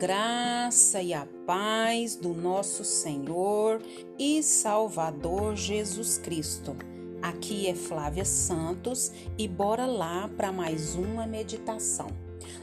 graça e a paz do nosso Senhor e Salvador Jesus Cristo. Aqui é Flávia Santos e bora lá para mais uma meditação.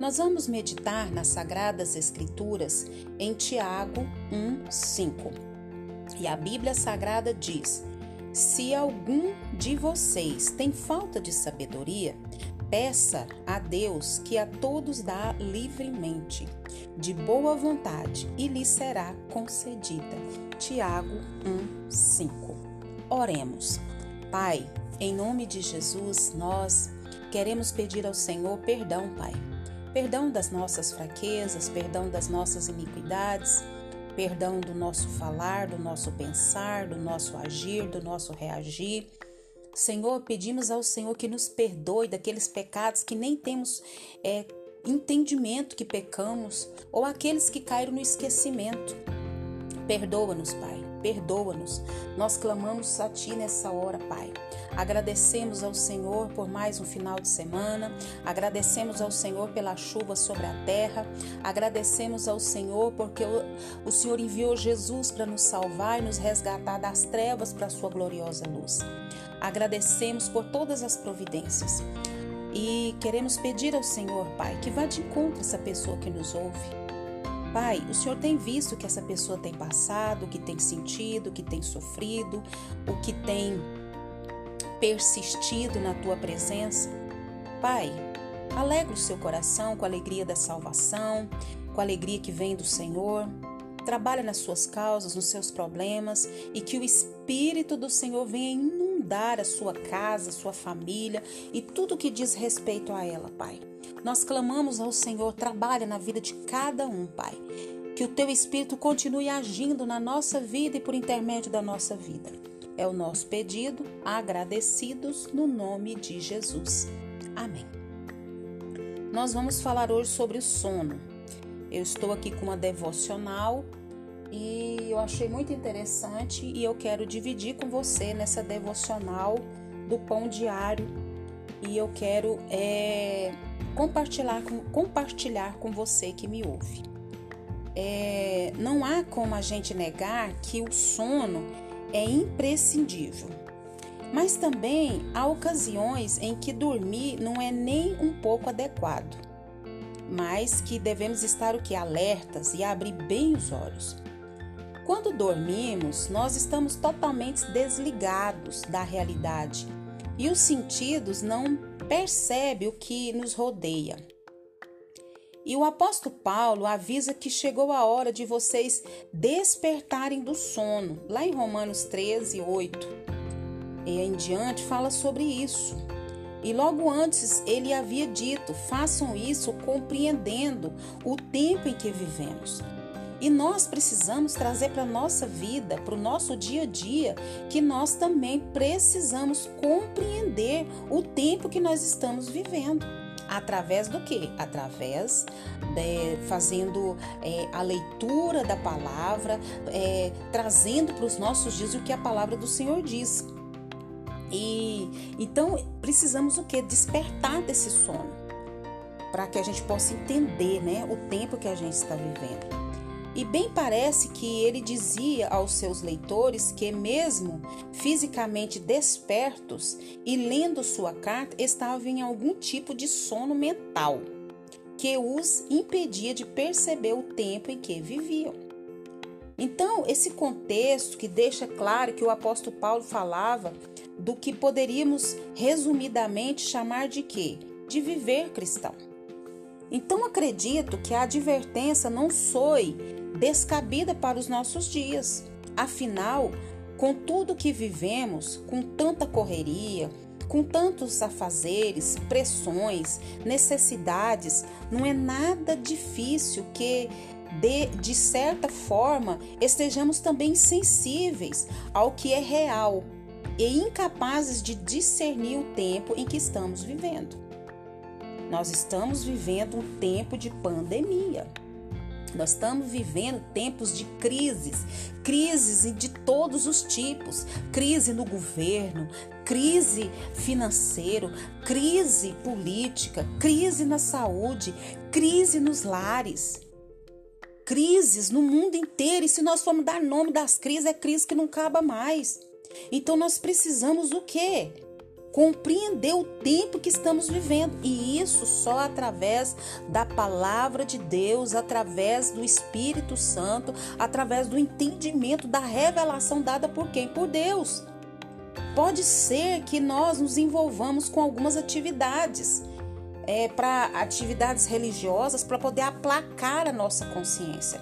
Nós vamos meditar nas Sagradas Escrituras em Tiago 1:5. E a Bíblia Sagrada diz: Se algum de vocês tem falta de sabedoria, Peça a Deus que a todos dá livremente, de boa vontade, e lhe será concedida. Tiago 1:5. Oremos. Pai, em nome de Jesus, nós queremos pedir ao Senhor perdão, Pai. Perdão das nossas fraquezas, perdão das nossas iniquidades, perdão do nosso falar, do nosso pensar, do nosso agir, do nosso reagir Senhor, pedimos ao Senhor que nos perdoe daqueles pecados que nem temos é, entendimento que pecamos, ou aqueles que caíram no esquecimento. Perdoa-nos, Pai, perdoa-nos. Nós clamamos a Ti nessa hora, Pai. Agradecemos ao Senhor por mais um final de semana, agradecemos ao Senhor pela chuva sobre a terra, agradecemos ao Senhor porque o, Senhor enviou Jesus para nos salvar e nos resgatar das trevas para a Sua gloriosa luz. Agradecemos por todas as providências e queremos pedir ao Senhor, Pai, que vá de encontro essa pessoa que nos ouve. Pai, o Senhor tem visto que essa pessoa tem passado, que tem sentido, que tem sofrido, o que tem persistido na tua presença. Pai, alegra o seu coração com a alegria da salvação, com a alegria que vem do Senhor. Trabalha nas suas causas, nos seus problemas e que o Espírito do Senhor venha inundar a sua casa, a sua família e tudo que diz respeito a ela, Pai. Nós clamamos ao Senhor, trabalha na vida de cada um, Pai. Que o teu Espírito continue agindo na nossa vida e por intermédio da nossa vida. É o nosso pedido, agradecidos no nome de Jesus. Amém. Nós vamos falar hoje sobre o sono. Eu estou aqui com uma devocional e eu achei muito interessante e eu quero dividir com você nessa devocional do pão diário e eu quero é, compartilhar, com, compartilhar com você que me ouve. É, não há como a gente negar que o sono é imprescindível. Mas também há ocasiões em que dormir não é nem um pouco adequado, mas que devemos estar o que alertas e abrir bem os olhos. Quando dormimos, nós estamos totalmente desligados da realidade e os sentidos não percebem o que nos rodeia. E o apóstolo Paulo avisa que chegou a hora de vocês despertarem do sono, lá em Romanos 13, 8. E em diante fala sobre isso. E logo antes ele havia dito: façam isso compreendendo o tempo em que vivemos. E nós precisamos trazer para a nossa vida, para o nosso dia a dia, que nós também precisamos compreender o tempo que nós estamos vivendo. Através do que? Através de fazendo é, a leitura da palavra, é, trazendo para os nossos dias o que a palavra do Senhor diz. E então precisamos o que? Despertar desse sono para que a gente possa entender, né, o tempo que a gente está vivendo. E bem parece que ele dizia aos seus leitores que, mesmo fisicamente despertos e lendo sua carta, estavam em algum tipo de sono mental que os impedia de perceber o tempo em que viviam. Então, esse contexto que deixa claro que o apóstolo Paulo falava do que poderíamos resumidamente chamar de quê? De viver cristão. Então acredito que a advertência não foi descabida para os nossos dias. Afinal, com tudo que vivemos, com tanta correria, com tantos afazeres, pressões, necessidades, não é nada difícil que de, de certa forma estejamos também sensíveis ao que é real e incapazes de discernir o tempo em que estamos vivendo. Nós estamos vivendo um tempo de pandemia. Nós estamos vivendo tempos de crises, crises de todos os tipos: crise no governo, crise financeira, crise política, crise na saúde, crise nos lares. crises no mundo inteiro. E se nós formos dar nome das crises, é crise que não acaba mais. Então nós precisamos o quê? Compreender o tempo que estamos vivendo. E isso só através da palavra de Deus, através do Espírito Santo, através do entendimento da revelação dada por quem? Por Deus. Pode ser que nós nos envolvamos com algumas atividades é, para atividades religiosas para poder aplacar a nossa consciência.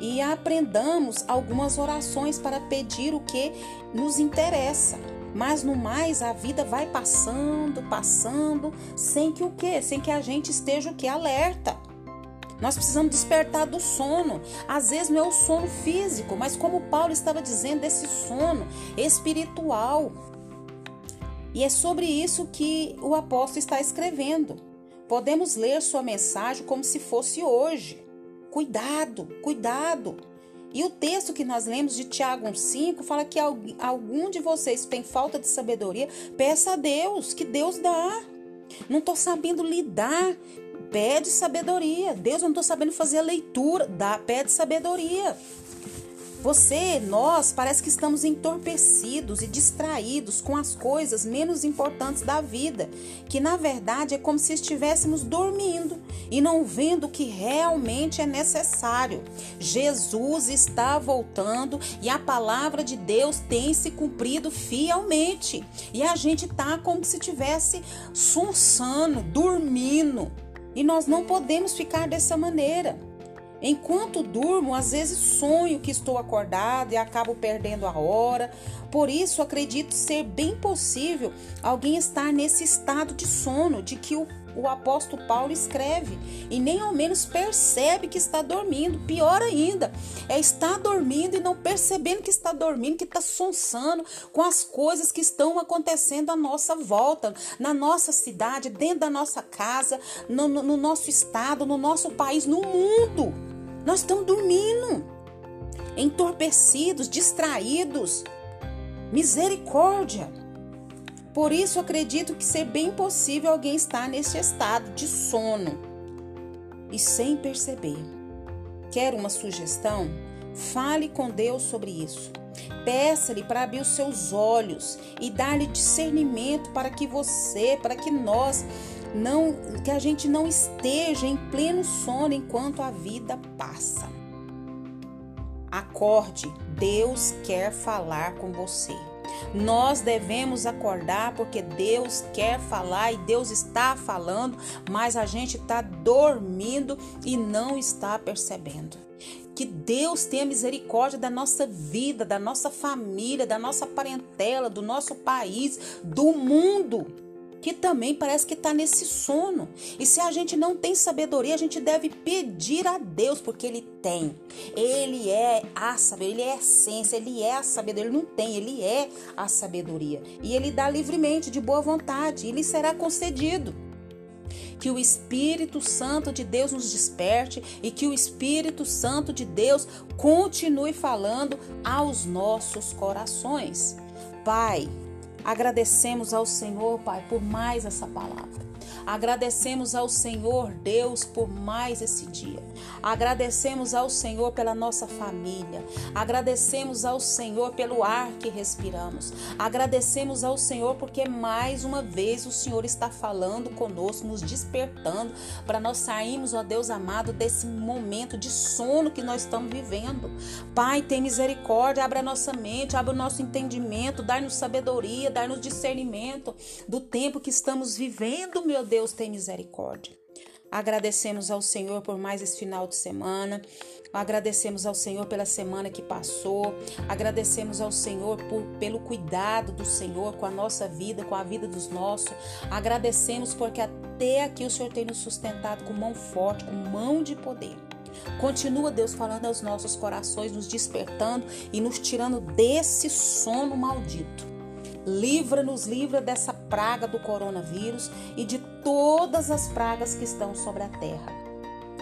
E aprendamos algumas orações para pedir o que nos interessa. Mas no mais a vida vai passando, passando, sem que o quê? Sem que a gente esteja o que alerta. Nós precisamos despertar do sono. Às vezes não é o sono físico, mas como Paulo estava dizendo, esse sono espiritual. E é sobre isso que o apóstolo está escrevendo. Podemos ler sua mensagem como se fosse hoje. Cuidado, cuidado. E o texto que nós lemos de Tiago 1,5 fala que algum de vocês tem falta de sabedoria, peça a Deus, que Deus dá. Não estou sabendo lidar, pede sabedoria. Deus, não estou sabendo fazer a leitura, dá, pede sabedoria. Você, nós, parece que estamos entorpecidos e distraídos com as coisas menos importantes da vida, que na verdade é como se estivéssemos dormindo e não vendo o que realmente é necessário. Jesus está voltando e a palavra de Deus tem se cumprido fielmente. E a gente tá como se estivesse sonsando, dormindo. E nós não podemos ficar dessa maneira. Enquanto durmo, às vezes sonho que estou acordado e acabo perdendo a hora. Por isso, acredito ser bem possível alguém estar nesse estado de sono de que o, o apóstolo Paulo escreve e nem ao menos percebe que está dormindo. Pior ainda, é estar dormindo e não percebendo que está dormindo, que está sonsando com as coisas que estão acontecendo à nossa volta, na nossa cidade, dentro da nossa casa, no, no, no nosso estado, no nosso país, no mundo. Nós estamos dormindo, entorpecidos, distraídos. Misericórdia. Por isso acredito que ser bem possível alguém estar nesse estado de sono e sem perceber. Quer uma sugestão? Fale com Deus sobre isso. Peça-lhe para abrir os seus olhos e dar-lhe discernimento para que você, para que nós não que a gente não esteja em pleno sono enquanto a vida passa. Acorde, Deus quer falar com você. Nós devemos acordar porque Deus quer falar e Deus está falando, mas a gente está dormindo e não está percebendo. Que Deus tenha misericórdia da nossa vida, da nossa família, da nossa parentela, do nosso país, do mundo que também parece que está nesse sono. E se a gente não tem sabedoria, a gente deve pedir a Deus, porque Ele tem. Ele é a sabedoria, Ele é a essência, Ele é a sabedoria. Ele não tem, Ele é a sabedoria. E Ele dá livremente, de boa vontade, e lhe será concedido. Que o Espírito Santo de Deus nos desperte e que o Espírito Santo de Deus continue falando aos nossos corações. Pai, Agradecemos ao Senhor, Pai, por mais essa palavra. Agradecemos ao Senhor Deus por mais esse dia. Agradecemos ao Senhor pela nossa família. Agradecemos ao Senhor pelo ar que respiramos. Agradecemos ao Senhor porque mais uma vez o Senhor está falando conosco, nos despertando para nós sairmos, ó Deus amado, desse momento de sono que nós estamos vivendo. Pai, tem misericórdia, abre a nossa mente, abre o nosso entendimento, dá-nos sabedoria, dá-nos discernimento do tempo que estamos vivendo, meu Deus Deus tem misericórdia. Agradecemos ao Senhor por mais esse final de semana. Agradecemos ao Senhor pela semana que passou. Agradecemos ao Senhor por, pelo cuidado do Senhor com a nossa vida, com a vida dos nossos. Agradecemos porque até aqui o Senhor tem nos sustentado com mão forte, com mão de poder. Continua Deus falando aos nossos corações, nos despertando e nos tirando desse sono maldito. Livra-nos, livra dessa praga do coronavírus e de todas as pragas que estão sobre a terra.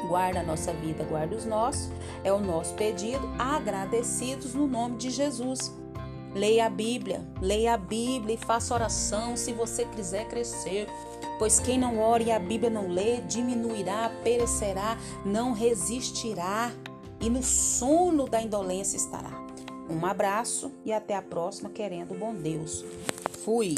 Guarda a nossa vida, guarda os nossos, é o nosso pedido, agradecidos no nome de Jesus. Leia a Bíblia, leia a Bíblia e faça oração se você quiser crescer. Pois quem não ore e a Bíblia não lê, diminuirá, perecerá, não resistirá. e no sono da indolência estará. Um abraço e até a próxima, querendo bom Deus. Fui!